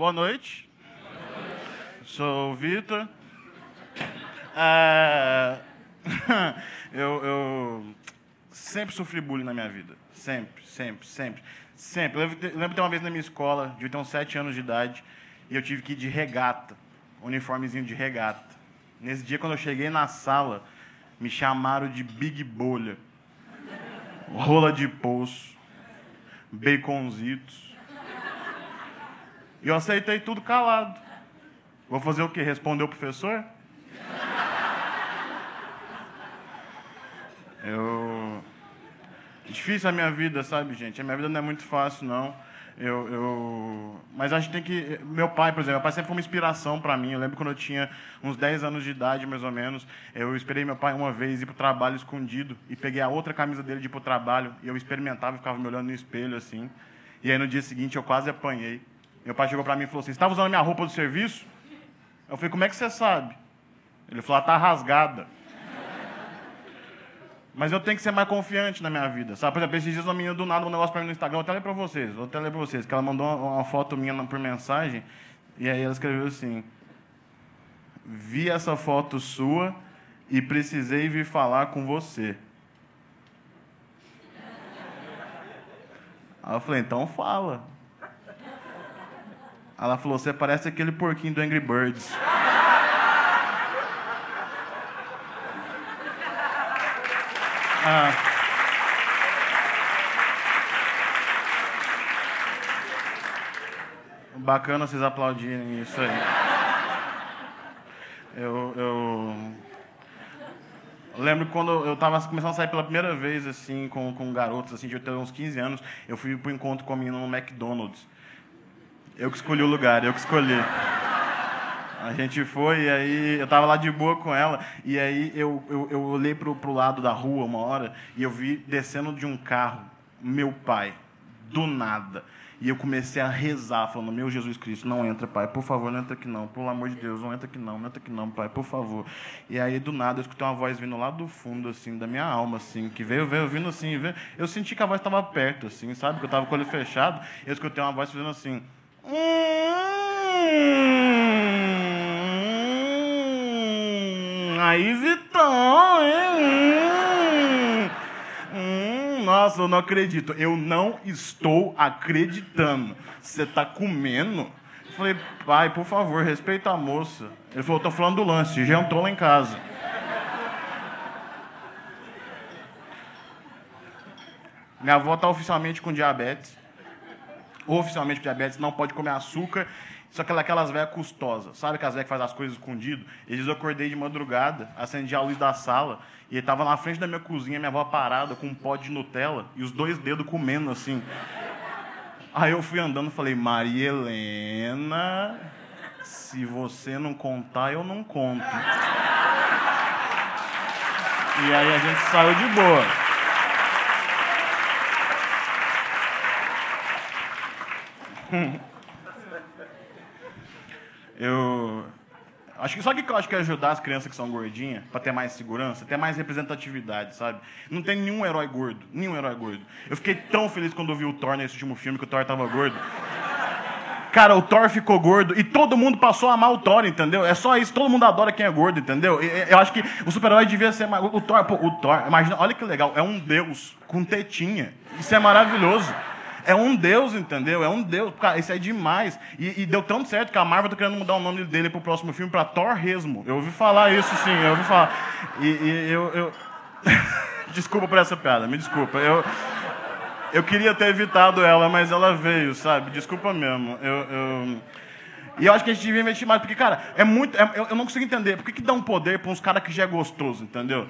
boa noite. Sou o Vitor. É... eu, eu sempre sofri bullying na minha vida. Sempre, sempre, sempre. Sempre. Eu lembro de ter uma vez na minha escola, de ter uns sete anos de idade, e eu tive que ir de regata, uniformezinho de regata. Nesse dia, quando eu cheguei na sala, me chamaram de Big Bolha, rola de poço, baconzitos. E eu aceitei tudo calado. Vou fazer o quê? Responder o professor? Eu. Difícil a minha vida, sabe, gente? A minha vida não é muito fácil, não. Eu, eu... Mas a gente tem que. Meu pai, por exemplo, meu pai sempre foi uma inspiração para mim. Eu lembro quando eu tinha uns 10 anos de idade, mais ou menos. Eu esperei meu pai uma vez ir para o trabalho escondido e peguei a outra camisa dele de ir para o trabalho. E eu experimentava e ficava me olhando no espelho assim. E aí no dia seguinte eu quase apanhei. Meu pai chegou para mim e falou assim: Você estava usando a minha roupa do serviço? Eu falei: Como é que você sabe? Ele falou: Está rasgada. Mas eu tenho que ser mais confiante na minha vida, sabe? Por exemplo, esses dias uma menina do nada um negócio para mim no Instagram, vou até ler para vocês, vou até ler para vocês, que ela mandou uma, uma foto minha por mensagem, e aí ela escreveu assim, vi essa foto sua e precisei vir falar com você. Aí eu falei, então fala. Ela falou, você parece aquele porquinho do Angry Birds. Ah. Bacana vocês aplaudirem isso aí. Eu, eu lembro quando eu estava começando a sair pela primeira vez assim com, com garotos assim, de eu ter uns 15 anos, eu fui para o encontro com a menina no McDonald's. Eu que escolhi o lugar, eu que escolhi. A gente foi, e aí eu tava lá de boa com ela, e aí eu, eu, eu olhei pro, pro lado da rua uma hora, e eu vi descendo de um carro, meu pai, do nada. E eu comecei a rezar, falando: Meu Jesus Cristo, não entra, pai, por favor, não entra aqui não, pelo amor de Deus, não entra aqui não, não entra aqui não, pai, por favor. E aí, do nada, eu escutei uma voz vindo lá do fundo, assim, da minha alma, assim, que veio, veio, vindo assim, veio. eu senti que a voz estava perto, assim, sabe? Que eu estava com o olho fechado, e eu escutei uma voz fazendo assim. Hum, aí, Vitão, hein? Hum, nossa, eu não acredito. Eu não estou acreditando. Você está comendo? Eu falei, pai, por favor, respeita a moça. Ele falou, estou falando do lance, jantou lá em casa. Minha avó está oficialmente com diabetes oficialmente com diabetes, não pode comer açúcar. Só que aquelas velhas custosas, sabe aquelas velhas que fazem as coisas escondido? Eles eu acordei de madrugada, acendi a luz da sala, e ele estava na frente da minha cozinha, minha avó parada com um pó de Nutella e os dois dedos comendo assim. Aí eu fui andando e falei, Maria Helena, se você não contar, eu não conto. E aí a gente saiu de boa. eu acho que só que eu acho que ajudar as crianças que são gordinhas para ter mais segurança, ter mais representatividade, sabe? Não tem nenhum herói gordo, nenhum herói gordo. Eu fiquei tão feliz quando eu vi o Thor nesse último filme que o Thor tava gordo. Cara, o Thor ficou gordo e todo mundo passou a amar o Thor, entendeu? É só isso, todo mundo adora quem é gordo, entendeu? Eu acho que o super-herói devia ser mais. O Thor, pô, o Thor, imagina, olha que legal, é um deus com tetinha. Isso é maravilhoso. É um Deus, entendeu? É um Deus. Cara, isso é demais. E, e, deu tão certo que a Marvel tá querendo mudar o nome dele pro próximo filme para Thor Resmo. Eu ouvi falar isso, sim, eu ouvi falar. E, e eu. eu... desculpa por essa piada, me desculpa. Eu. Eu queria ter evitado ela, mas ela veio, sabe? Desculpa mesmo. Eu, eu... E eu acho que a gente devia investir mais, porque, cara, é muito. É, eu, eu, não consigo entender. Por que, que dá um poder para uns caras que já é gostoso, entendeu?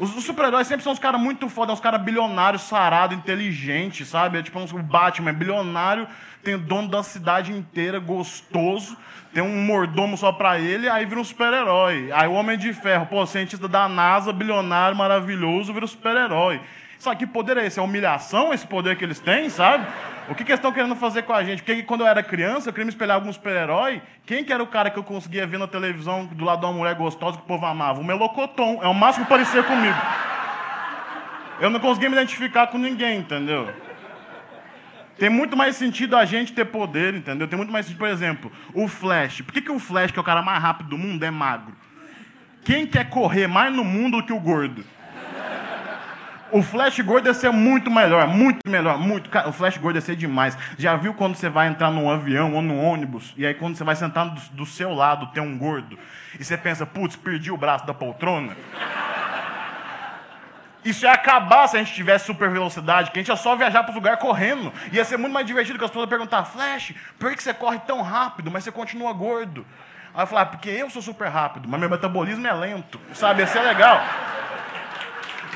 Os, os super-heróis sempre são uns caras muito foda, uns caras bilionários, sarados, inteligentes, sabe? É tipo o Batman é bilionário, tem dono da cidade inteira, gostoso, tem um mordomo só pra ele, aí vira um super-herói. Aí o Homem de Ferro, pô, cientista da NASA, bilionário, maravilhoso, vira um super-herói. Sabe que poder é esse? É humilhação esse poder que eles têm, sabe? O que, que eles estão querendo fazer com a gente? Porque quando eu era criança, eu queria me espelhar algum super-herói. Quem que era o cara que eu conseguia ver na televisão do lado de uma mulher gostosa que o povo amava? O Melocoton. É o máximo que parecia comigo. Eu não conseguia me identificar com ninguém, entendeu? Tem muito mais sentido a gente ter poder, entendeu? Tem muito mais sentido, por exemplo, o Flash. Por que, que o Flash, que é o cara mais rápido do mundo, é magro? Quem quer correr mais no mundo do que o gordo? O flash gordo ia ser muito melhor, muito melhor, muito. O flash gordo ia ser demais. Já viu quando você vai entrar num avião ou num ônibus, e aí quando você vai sentar do, do seu lado tem um gordo, e você pensa, putz, perdi o braço da poltrona? Isso ia acabar se a gente tivesse super velocidade, que a gente ia só viajar para os lugares correndo. Ia ser muito mais divertido que as pessoas perguntar, Flash, por que você corre tão rápido, mas você continua gordo? Aí eu falar, ah, porque eu sou super rápido, mas meu metabolismo é lento. Sabe, ia ser legal.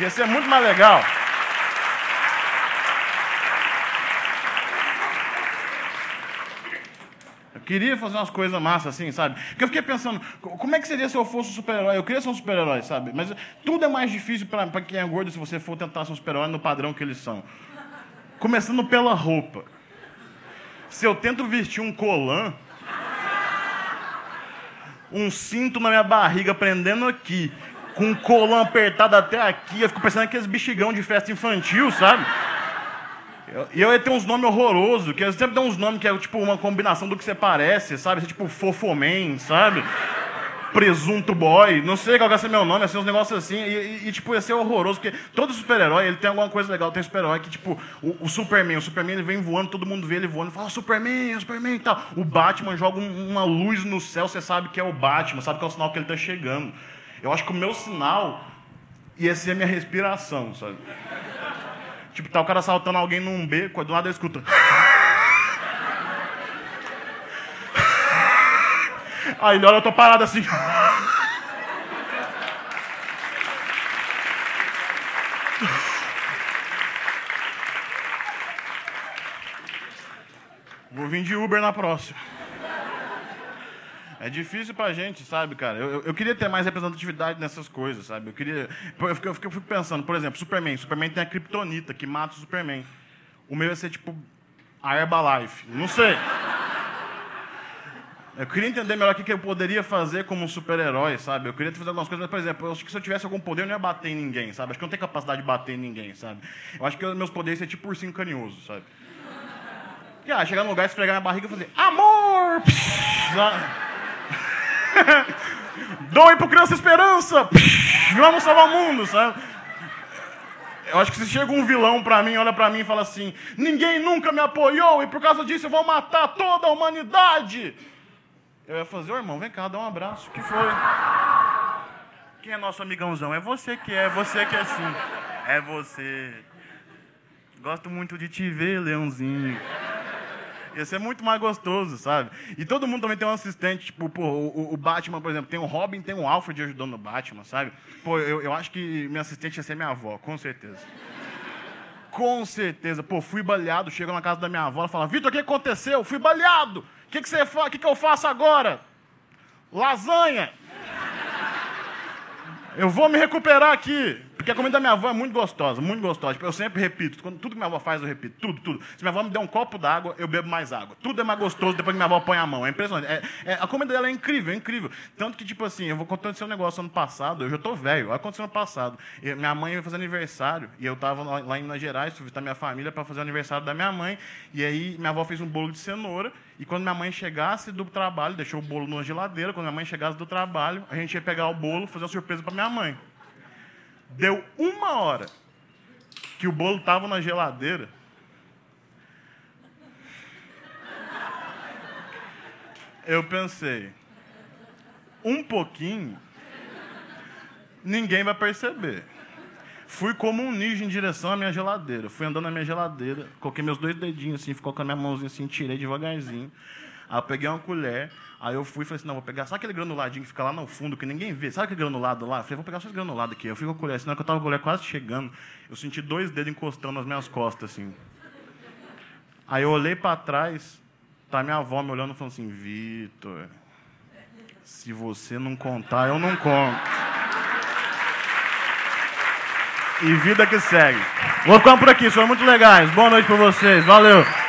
Ia ser muito mais legal. Eu queria fazer umas coisas massas assim, sabe? Porque eu fiquei pensando, como é que seria se eu fosse um super-herói? Eu queria ser um super-herói, sabe? Mas tudo é mais difícil para quem é gordo se você for tentar ser um super-herói no padrão que eles são. Começando pela roupa. Se eu tento vestir um colã, um cinto na minha barriga prendendo aqui, com um colã apertado até aqui. Eu fico pensando aqueles bexigão de festa infantil, sabe? E eu ia ter uns nomes horrorosos, que eu sempre dão uns nomes que é tipo uma combinação do que você parece, sabe? Você, tipo Fofoman, sabe? Presunto Boy, não sei qual vai ser meu nome, assim, uns negócios assim, e, e, e, tipo, ia ser horroroso, porque todo super-herói, ele tem alguma coisa legal, tem super-herói que, tipo, o, o, Superman, o Superman, ele vem voando, todo mundo vê ele voando, fala, Superman, Superman e tal. O Batman joga um, uma luz no céu, você sabe que é o Batman, sabe que é o sinal que ele tá chegando. Eu acho que o meu sinal ia ser a minha respiração, sabe? Tipo, tá o cara saltando alguém num beco, do lado eu escuto. Aí ele olha, eu tô parado assim. Vou vir de Uber na próxima. É difícil pra gente, sabe, cara? Eu, eu, queria ter mais representatividade nessas coisas, sabe? Eu queria. Eu fico, eu fico pensando, por exemplo, Superman. Superman tem a Kryptonita que mata o Superman. O meu ia ser tipo a Herbalife. Não sei. Eu queria entender melhor o que eu poderia fazer como um super-herói, sabe? Eu queria fazer algumas coisas, mas, por exemplo, eu acho que se eu tivesse algum poder, eu não ia bater em ninguém, sabe? Acho que eu não tenho capacidade de bater em ninguém, sabe? Eu acho que meus poderes iam ser tipo ursinho carinhoso, sabe? E, ah, chegar no lugar, esfregar minha barriga e fazer amor! Psh, Doe pro Criança Esperança! Vamos salvar o mundo, sabe? Eu acho que se chega um vilão pra mim, olha pra mim e fala assim: ninguém nunca me apoiou e por causa disso eu vou matar toda a humanidade. Eu ia fazer, ô irmão, vem cá, dá um abraço. O que foi? Quem é nosso amigãozão? É você que é, você que é sim. É você. Gosto muito de te ver, leãozinho. Ia ser muito mais gostoso, sabe? E todo mundo também tem um assistente, tipo, pô, o, o Batman, por exemplo, tem o Robin, tem o Alfred ajudando o Batman, sabe? Pô, eu, eu acho que minha assistente ia ser minha avó, com certeza. Com certeza. Pô, fui baleado, chego na casa da minha avó, ela fala, Vitor, o que aconteceu? Fui baleado. O que, que você O que, que eu faço agora? Lasanha. Eu vou me recuperar aqui. Porque a comida da minha avó é muito gostosa, muito gostosa. Eu sempre repito, quando, tudo que minha avó faz, eu repito. Tudo, tudo. Se minha avó me der um copo d'água, eu bebo mais água. Tudo é mais gostoso depois que minha avó põe a mão. É impressionante. É, é, a comida dela é incrível, é incrível. Tanto que, tipo assim, eu vou contar um negócio ano passado, eu já tô velho, aconteceu ano passado. Minha mãe ia fazer aniversário, e eu tava lá, lá em Minas Gerais, visitar minha família para fazer o aniversário da minha mãe. E aí minha avó fez um bolo de cenoura, e quando minha mãe chegasse do trabalho, deixou o bolo na geladeira, quando minha mãe chegasse do trabalho, a gente ia pegar o bolo, fazer uma surpresa para minha mãe. Deu uma hora que o bolo estava na geladeira. Eu pensei, um pouquinho, ninguém vai perceber. Fui como um ninja em direção à minha geladeira. Fui andando na minha geladeira, coloquei meus dois dedinhos assim, ficou com a minha mãozinha assim, tirei devagarzinho. Aí eu peguei uma colher, Aí eu fui e falei assim, não, vou pegar, sabe aquele granuladinho que fica lá no fundo, que ninguém vê? Sabe aquele granulado lá? Eu falei, vou pegar só esse granulado aqui. Eu fui com a colher, senão que eu estava com a colher quase chegando, eu senti dois dedos encostando nas minhas costas, assim. Aí eu olhei para trás, tá minha avó me olhando e falando assim, Vitor, se você não contar, eu não conto. E vida que segue. Vou ficando por aqui, foram muito legais. Boa noite para vocês. Valeu.